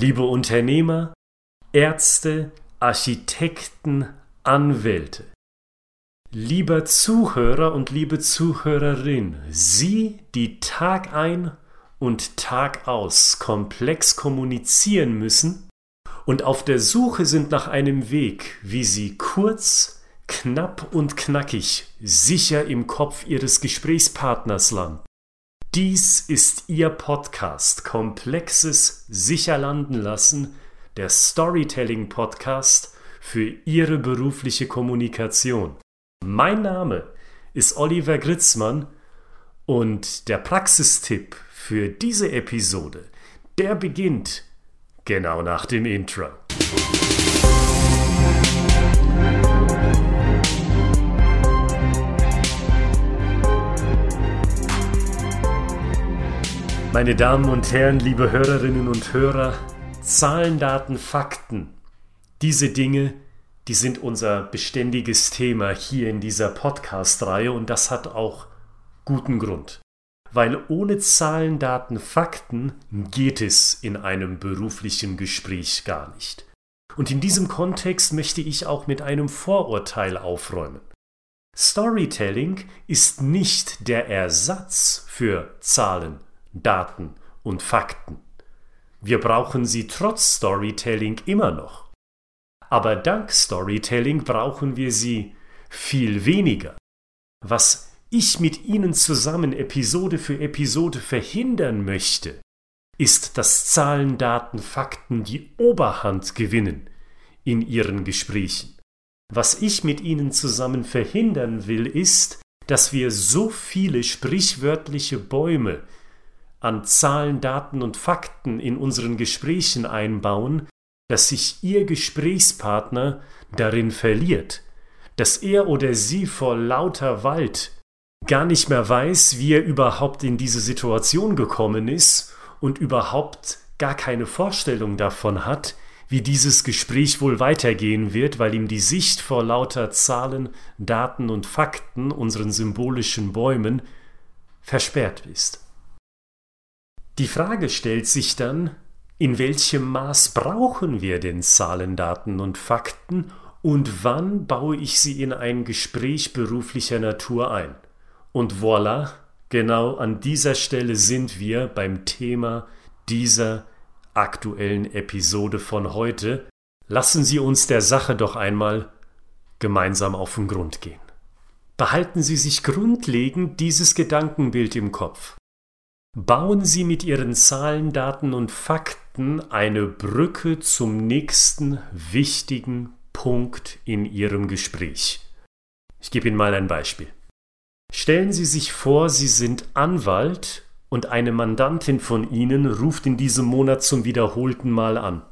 liebe Unternehmer, Ärzte, Architekten, Anwälte. Lieber Zuhörer und liebe Zuhörerin, Sie, die Tag ein und Tag aus komplex kommunizieren müssen und auf der Suche sind nach einem Weg, wie Sie kurz, knapp und knackig sicher im Kopf Ihres Gesprächspartners landen. Dies ist Ihr Podcast Komplexes sicher landen lassen, der Storytelling-Podcast für Ihre berufliche Kommunikation. Mein Name ist Oliver Gritzmann und der Praxistipp für diese Episode, der beginnt genau nach dem Intro. Meine Damen und Herren, liebe Hörerinnen und Hörer, Zahlen, Daten, Fakten, diese Dinge, die sind unser beständiges Thema hier in dieser Podcast-Reihe und das hat auch guten Grund. Weil ohne Zahlen, Daten, Fakten geht es in einem beruflichen Gespräch gar nicht. Und in diesem Kontext möchte ich auch mit einem Vorurteil aufräumen. Storytelling ist nicht der Ersatz für Zahlen, Daten und Fakten. Wir brauchen sie trotz Storytelling immer noch. Aber dank Storytelling brauchen wir sie viel weniger. Was ich mit Ihnen zusammen Episode für Episode verhindern möchte, ist, dass Zahlen, Daten, Fakten die Oberhand gewinnen in Ihren Gesprächen. Was ich mit Ihnen zusammen verhindern will, ist, dass wir so viele sprichwörtliche Bäume an Zahlen, Daten und Fakten in unseren Gesprächen einbauen, dass sich Ihr Gesprächspartner darin verliert, dass er oder sie vor lauter Wald gar nicht mehr weiß, wie er überhaupt in diese Situation gekommen ist und überhaupt gar keine Vorstellung davon hat, wie dieses Gespräch wohl weitergehen wird, weil ihm die Sicht vor lauter Zahlen, Daten und Fakten, unseren symbolischen Bäumen, versperrt ist. Die Frage stellt sich dann, in welchem Maß brauchen wir denn Zahlen, Daten und Fakten und wann baue ich sie in ein Gespräch beruflicher Natur ein? Und voilà, genau an dieser Stelle sind wir beim Thema dieser aktuellen Episode von heute. Lassen Sie uns der Sache doch einmal gemeinsam auf den Grund gehen. Behalten Sie sich grundlegend dieses Gedankenbild im Kopf. Bauen Sie mit Ihren Zahlen, Daten und Fakten eine Brücke zum nächsten wichtigen Punkt in Ihrem Gespräch. Ich gebe Ihnen mal ein Beispiel. Stellen Sie sich vor, Sie sind Anwalt und eine Mandantin von Ihnen ruft in diesem Monat zum wiederholten Mal an.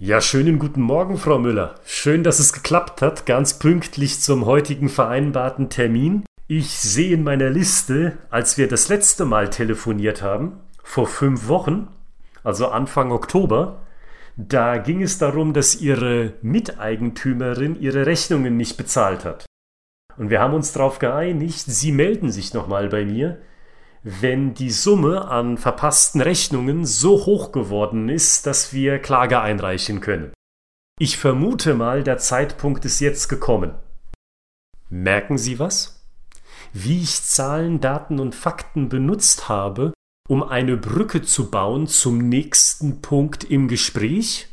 Ja, schönen guten Morgen, Frau Müller. Schön, dass es geklappt hat, ganz pünktlich zum heutigen vereinbarten Termin. Ich sehe in meiner Liste, als wir das letzte Mal telefoniert haben, vor fünf Wochen, also Anfang Oktober, da ging es darum, dass Ihre Miteigentümerin ihre Rechnungen nicht bezahlt hat. Und wir haben uns darauf geeinigt, Sie melden sich nochmal bei mir, wenn die Summe an verpassten Rechnungen so hoch geworden ist, dass wir Klage einreichen können. Ich vermute mal, der Zeitpunkt ist jetzt gekommen. Merken Sie was? Wie ich Zahlen, Daten und Fakten benutzt habe, um eine Brücke zu bauen zum nächsten Punkt im Gespräch?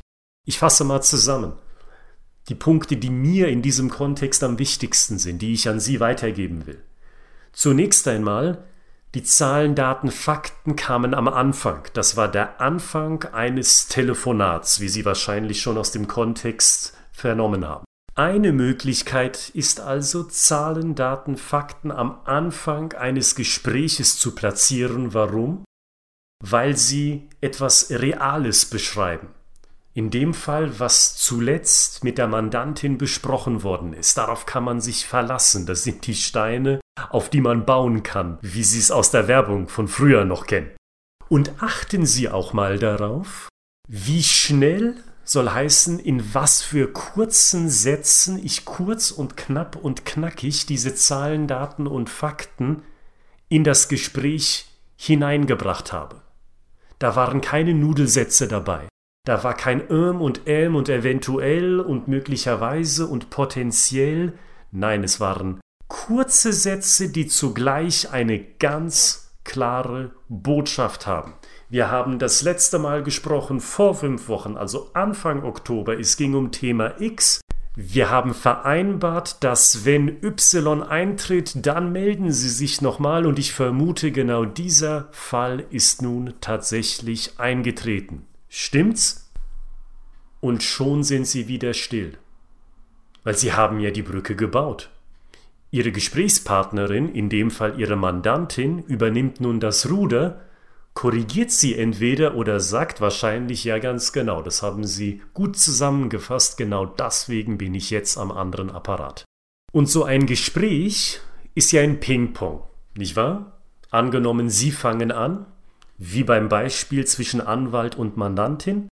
Ich fasse mal zusammen. Die Punkte, die mir in diesem Kontext am wichtigsten sind, die ich an Sie weitergeben will. Zunächst einmal, die Zahlen, Daten, Fakten kamen am Anfang. Das war der Anfang eines Telefonats, wie Sie wahrscheinlich schon aus dem Kontext vernommen haben. Eine Möglichkeit ist also, Zahlen, Daten, Fakten am Anfang eines Gespräches zu platzieren. Warum? Weil sie etwas Reales beschreiben. In dem Fall, was zuletzt mit der Mandantin besprochen worden ist. Darauf kann man sich verlassen. Das sind die Steine, auf die man bauen kann, wie Sie es aus der Werbung von früher noch kennen. Und achten Sie auch mal darauf, wie schnell soll heißen, in was für kurzen Sätzen ich kurz und knapp und knackig diese Zahlen, Daten und Fakten in das Gespräch hineingebracht habe. Da waren keine Nudelsätze dabei. Da war kein ähm und ähm und eventuell und möglicherweise und potenziell. Nein, es waren kurze Sätze, die zugleich eine ganz klare Botschaft haben. Wir haben das letzte Mal gesprochen vor fünf Wochen, also Anfang Oktober. Es ging um Thema X. Wir haben vereinbart, dass wenn Y eintritt, dann melden Sie sich nochmal und ich vermute, genau dieser Fall ist nun tatsächlich eingetreten. Stimmt's? Und schon sind Sie wieder still. Weil Sie haben ja die Brücke gebaut. Ihre Gesprächspartnerin, in dem Fall Ihre Mandantin, übernimmt nun das Ruder, korrigiert sie entweder oder sagt wahrscheinlich ja ganz genau, das haben Sie gut zusammengefasst, genau deswegen bin ich jetzt am anderen Apparat. Und so ein Gespräch ist ja ein Ping-Pong, nicht wahr? Angenommen, Sie fangen an, wie beim Beispiel zwischen Anwalt und Mandantin,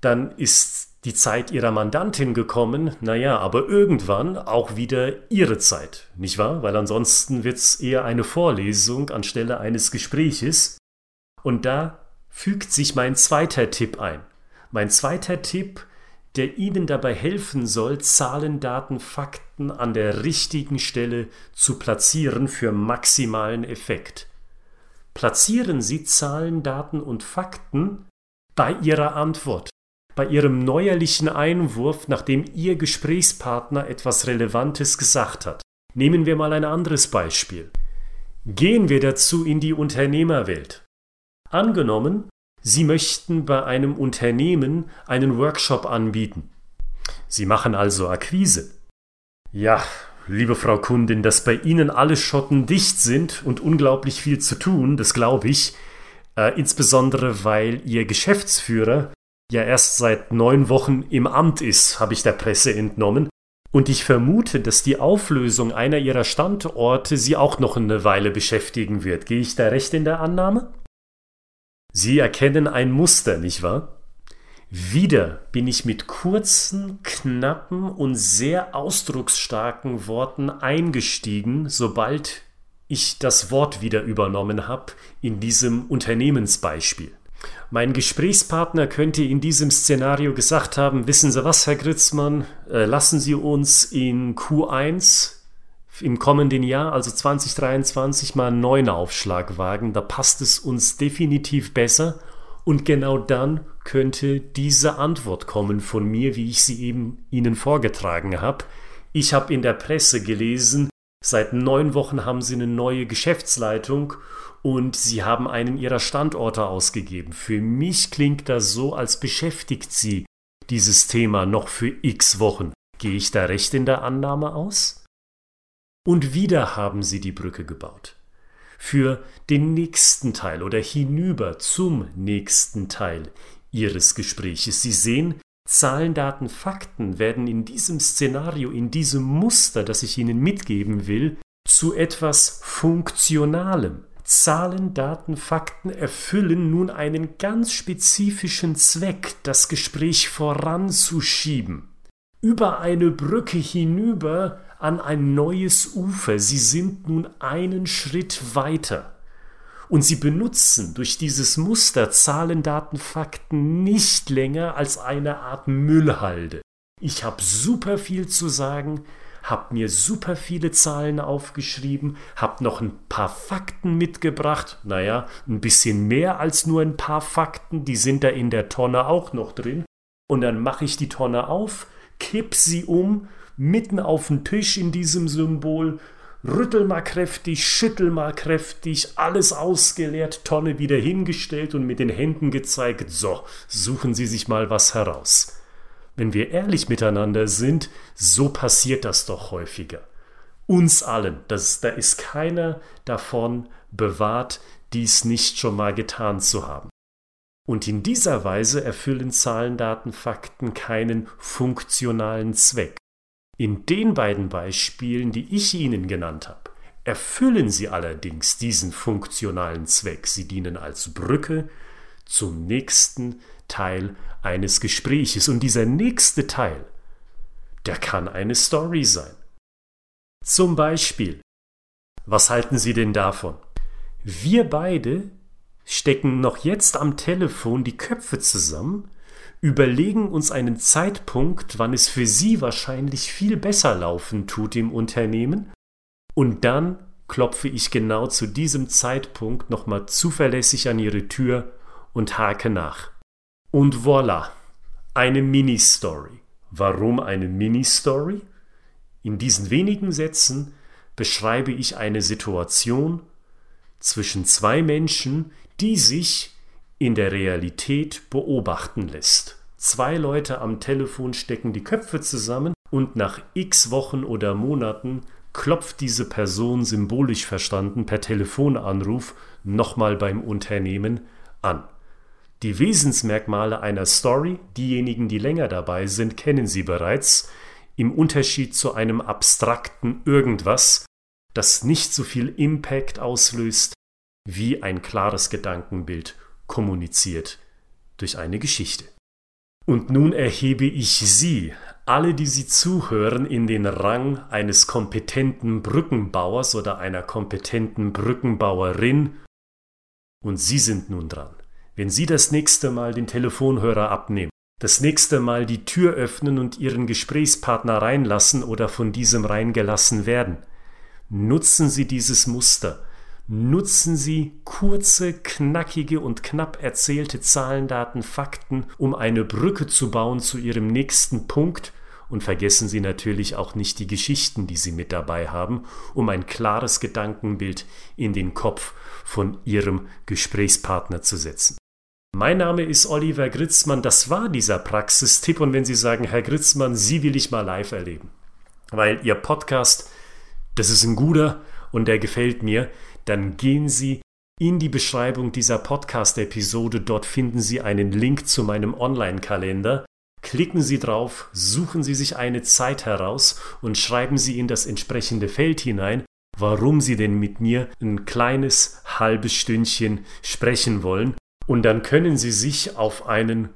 dann ist die Zeit ihrer Mandantin gekommen, naja, aber irgendwann auch wieder ihre Zeit, nicht wahr? Weil ansonsten wird's eher eine Vorlesung anstelle eines Gespräches. Und da fügt sich mein zweiter Tipp ein. Mein zweiter Tipp, der Ihnen dabei helfen soll, Zahlen, Daten, Fakten an der richtigen Stelle zu platzieren für maximalen Effekt. Platzieren Sie Zahlen, Daten und Fakten bei Ihrer Antwort bei Ihrem neuerlichen Einwurf, nachdem Ihr Gesprächspartner etwas Relevantes gesagt hat. Nehmen wir mal ein anderes Beispiel. Gehen wir dazu in die Unternehmerwelt. Angenommen, Sie möchten bei einem Unternehmen einen Workshop anbieten. Sie machen also Akquise. Ja, liebe Frau Kundin, dass bei Ihnen alle Schotten dicht sind und unglaublich viel zu tun, das glaube ich, äh, insbesondere weil Ihr Geschäftsführer ja erst seit neun Wochen im Amt ist, habe ich der Presse entnommen. Und ich vermute, dass die Auflösung einer ihrer Standorte sie auch noch eine Weile beschäftigen wird. Gehe ich da recht in der Annahme? Sie erkennen ein Muster, nicht wahr? Wieder bin ich mit kurzen, knappen und sehr ausdrucksstarken Worten eingestiegen, sobald ich das Wort wieder übernommen habe in diesem Unternehmensbeispiel. Mein Gesprächspartner könnte in diesem Szenario gesagt haben, wissen Sie was, Herr Gritzmann, äh, lassen Sie uns in Q1 im kommenden Jahr, also 2023, mal einen neuen Aufschlag wagen. Da passt es uns definitiv besser. Und genau dann könnte diese Antwort kommen von mir, wie ich sie eben Ihnen vorgetragen habe. Ich habe in der Presse gelesen, seit neun Wochen haben Sie eine neue Geschäftsleitung und sie haben einen ihrer Standorte ausgegeben. Für mich klingt das so, als beschäftigt sie dieses Thema noch für x Wochen. Gehe ich da recht in der Annahme aus? Und wieder haben sie die Brücke gebaut. Für den nächsten Teil oder hinüber zum nächsten Teil ihres Gespräches. Sie sehen, Zahlen, Daten, Fakten werden in diesem Szenario, in diesem Muster, das ich Ihnen mitgeben will, zu etwas Funktionalem, Zahlen, Daten, Fakten erfüllen nun einen ganz spezifischen Zweck, das Gespräch voranzuschieben. Über eine Brücke hinüber an ein neues Ufer. Sie sind nun einen Schritt weiter. Und sie benutzen durch dieses Muster Zahlen, Daten, Fakten nicht länger als eine Art Müllhalde. Ich habe super viel zu sagen, habe mir super viele Zahlen aufgeschrieben, habe noch ein paar Fakten mitgebracht. Naja, ein bisschen mehr als nur ein paar Fakten, die sind da in der Tonne auch noch drin. Und dann mache ich die Tonne auf, kipp sie um, mitten auf den Tisch in diesem Symbol, rüttel mal kräftig, schüttel mal kräftig, alles ausgeleert, Tonne wieder hingestellt und mit den Händen gezeigt, so, suchen Sie sich mal was heraus. Wenn wir ehrlich miteinander sind, so passiert das doch häufiger. Uns allen, das, da ist keiner davon bewahrt, dies nicht schon mal getan zu haben. Und in dieser Weise erfüllen Zahlen, Daten, Fakten keinen funktionalen Zweck. In den beiden Beispielen, die ich Ihnen genannt habe, erfüllen sie allerdings diesen funktionalen Zweck. Sie dienen als Brücke zum nächsten Teil eines Gespräches. Und dieser nächste Teil, der kann eine Story sein. Zum Beispiel, was halten Sie denn davon? Wir beide stecken noch jetzt am Telefon die Köpfe zusammen, überlegen uns einen Zeitpunkt, wann es für Sie wahrscheinlich viel besser laufen tut im Unternehmen, und dann klopfe ich genau zu diesem Zeitpunkt nochmal zuverlässig an Ihre Tür und hake nach. Und voilà, eine Mini-Story. Warum eine Mini-Story? In diesen wenigen Sätzen beschreibe ich eine Situation zwischen zwei Menschen, die sich in der Realität beobachten lässt. Zwei Leute am Telefon stecken die Köpfe zusammen und nach x Wochen oder Monaten klopft diese Person symbolisch verstanden per Telefonanruf nochmal beim Unternehmen an. Die Wesensmerkmale einer Story, diejenigen, die länger dabei sind, kennen Sie bereits, im Unterschied zu einem abstrakten Irgendwas, das nicht so viel Impact auslöst, wie ein klares Gedankenbild kommuniziert durch eine Geschichte. Und nun erhebe ich Sie, alle, die Sie zuhören, in den Rang eines kompetenten Brückenbauers oder einer kompetenten Brückenbauerin, und Sie sind nun dran. Wenn Sie das nächste Mal den Telefonhörer abnehmen, das nächste Mal die Tür öffnen und Ihren Gesprächspartner reinlassen oder von diesem reingelassen werden, nutzen Sie dieses Muster nutzen Sie kurze, knackige und knapp erzählte Zahlen, Daten, Fakten, um eine Brücke zu bauen zu Ihrem nächsten Punkt. Und vergessen Sie natürlich auch nicht die Geschichten, die Sie mit dabei haben, um ein klares Gedankenbild in den Kopf von Ihrem Gesprächspartner zu setzen. Mein Name ist Oliver Gritzmann, das war dieser Praxistipp. Und wenn Sie sagen, Herr Gritzmann, Sie will ich mal live erleben, weil Ihr Podcast, das ist ein guter und der gefällt mir, dann gehen Sie in die Beschreibung dieser Podcast-Episode. Dort finden Sie einen Link zu meinem Online-Kalender. Klicken Sie drauf, suchen Sie sich eine Zeit heraus und schreiben Sie in das entsprechende Feld hinein, warum Sie denn mit mir ein kleines halbes Stündchen sprechen wollen. Und dann können Sie sich auf einen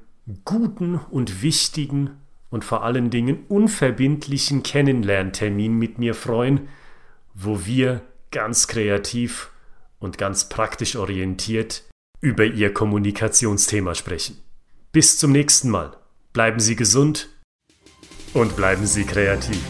guten und wichtigen und vor allen Dingen unverbindlichen Kennenlerntermin mit mir freuen, wo wir ganz kreativ und ganz praktisch orientiert über Ihr Kommunikationsthema sprechen. Bis zum nächsten Mal. Bleiben Sie gesund und bleiben Sie kreativ.